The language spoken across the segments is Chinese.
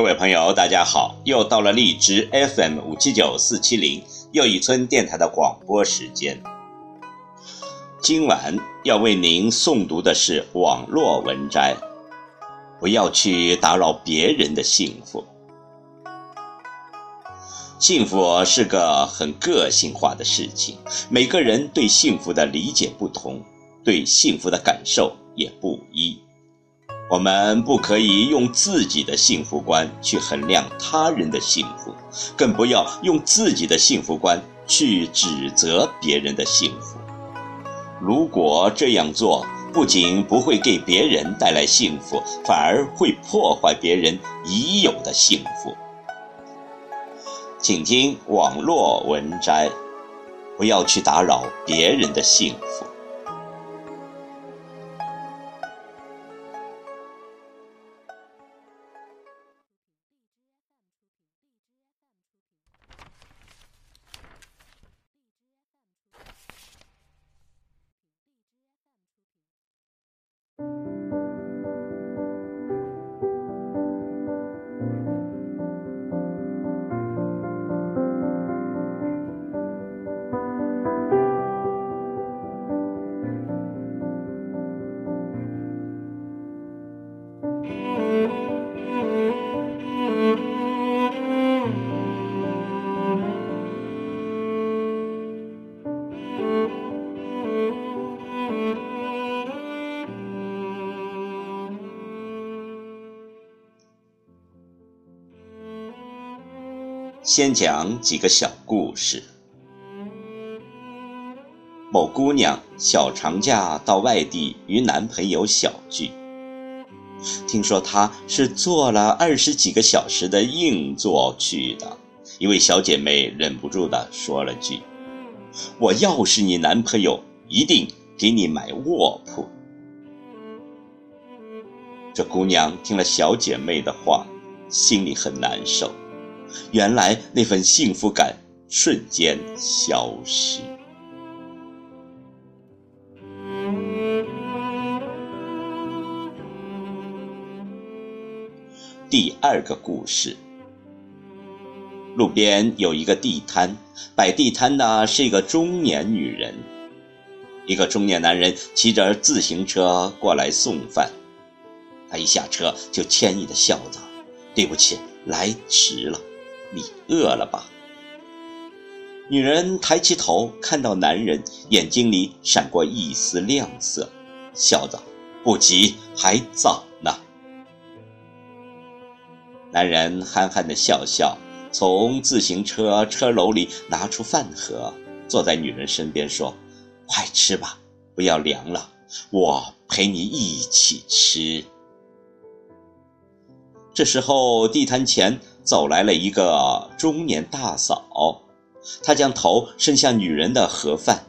各位朋友，大家好！又到了荔枝 FM 五七九四七零又一村电台的广播时间。今晚要为您诵读的是网络文摘。不要去打扰别人的幸福。幸福是个很个性化的事情，每个人对幸福的理解不同，对幸福的感受也不一。我们不可以用自己的幸福观去衡量他人的幸福，更不要用自己的幸福观去指责别人的幸福。如果这样做，不仅不会给别人带来幸福，反而会破坏别人已有的幸福。请听网络文摘，不要去打扰别人的幸福。先讲几个小故事。某姑娘小长假到外地与男朋友小聚，听说她是坐了二十几个小时的硬座去的。一位小姐妹忍不住的说了句：“我要是你男朋友，一定给你买卧铺。”这姑娘听了小姐妹的话，心里很难受。原来那份幸福感瞬间消失。第二个故事：路边有一个地摊，摆地摊的是一个中年女人。一个中年男人骑着自行车过来送饭，他一下车就歉意的笑着：“对不起，来迟了。”你饿了吧？女人抬起头，看到男人眼睛里闪过一丝亮色，笑着：“不急，还早呢。”男人憨憨的笑笑，从自行车车篓里拿出饭盒，坐在女人身边说：“快吃吧，不要凉了，我陪你一起吃。”这时候，地摊前。走来了一个中年大嫂，她将头伸向女人的盒饭，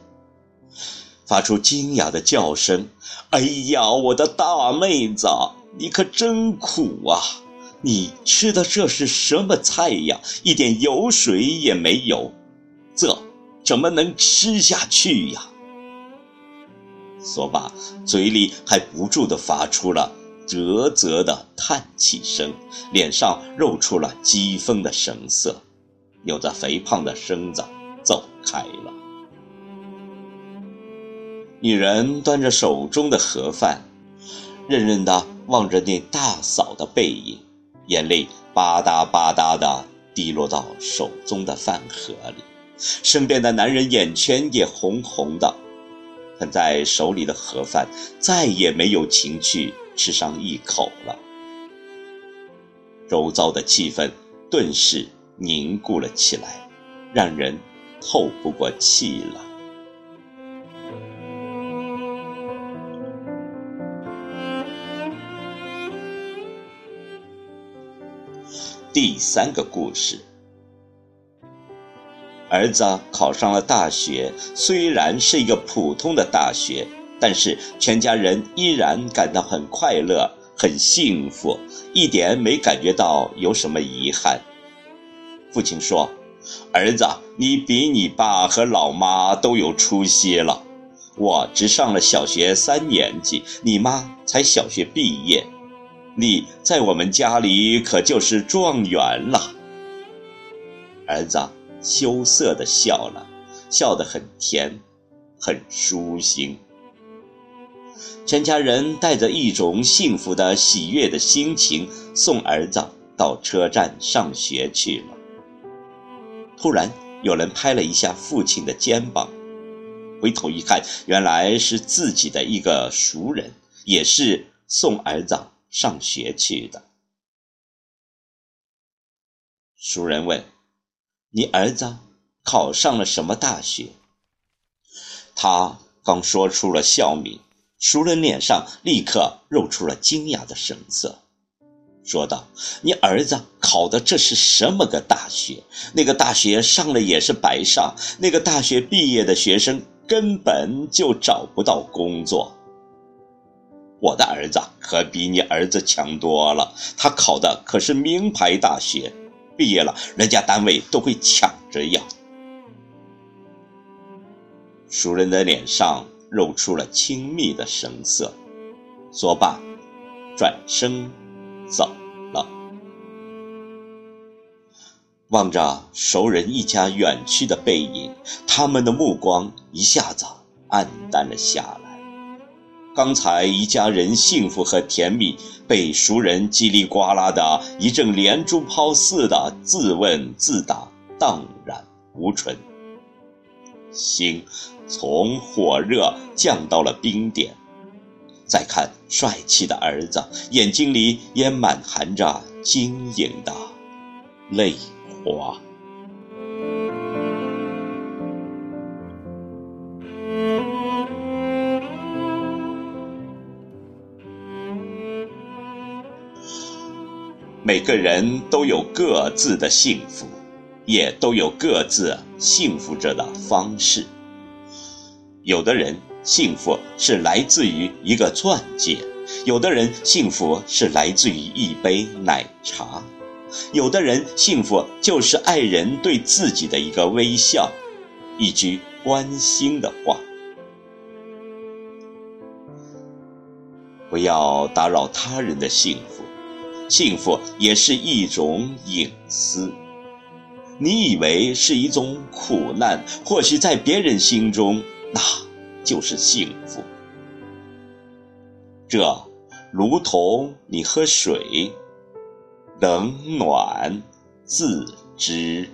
发出惊讶的叫声：“哎呀，我的大妹子，你可真苦啊！你吃的这是什么菜呀？一点油水也没有，这怎么能吃下去呀？”说罢，嘴里还不住地发出了。啧啧的叹气声，脸上露出了讥讽的神色，扭着肥胖的身子走开了。女人端着手中的盒饭，认认的望着那大嫂的背影，眼泪吧嗒吧嗒的滴落到手中的饭盒里。身边的男人眼圈也红红的，捧在手里的盒饭再也没有情趣。吃上一口了，周遭的气氛顿时凝固了起来，让人透不过气了。第三个故事，儿子考上了大学，虽然是一个普通的大学。但是全家人依然感到很快乐、很幸福，一点没感觉到有什么遗憾。父亲说：“儿子，你比你爸和老妈都有出息了。我只上了小学三年级，你妈才小学毕业。你在我们家里可就是状元了。”儿子羞涩地笑了，笑得很甜，很舒心。全家人带着一种幸福的、喜悦的心情送儿子到车站上学去了。突然，有人拍了一下父亲的肩膀，回头一看，原来是自己的一个熟人，也是送儿子上学去的。熟人问：“你儿子考上了什么大学？”他刚说出了校名。熟人脸上立刻露出了惊讶的神色，说道：“你儿子考的这是什么个大学？那个大学上了也是白上，那个大学毕业的学生根本就找不到工作。我的儿子可比你儿子强多了，他考的可是名牌大学，毕业了人家单位都会抢着要。”熟人的脸上。露出了亲密的神色，说罢，转身走了。望着熟人一家远去的背影，他们的目光一下子黯淡了下来。刚才一家人幸福和甜蜜，被熟人叽里呱啦的一阵连珠炮似的自问自答荡然无存。心从火热降到了冰点，再看帅气的儿子，眼睛里也满含着晶莹的泪花。每个人都有各自的幸福。也都有各自幸福着的方式。有的人幸福是来自于一个钻戒，有的人幸福是来自于一杯奶茶，有的人幸福就是爱人对自己的一个微笑，一句关心的话。不要打扰他人的幸福，幸福也是一种隐私。你以为是一种苦难，或许在别人心中，那就是幸福。这如同你喝水，冷暖自知。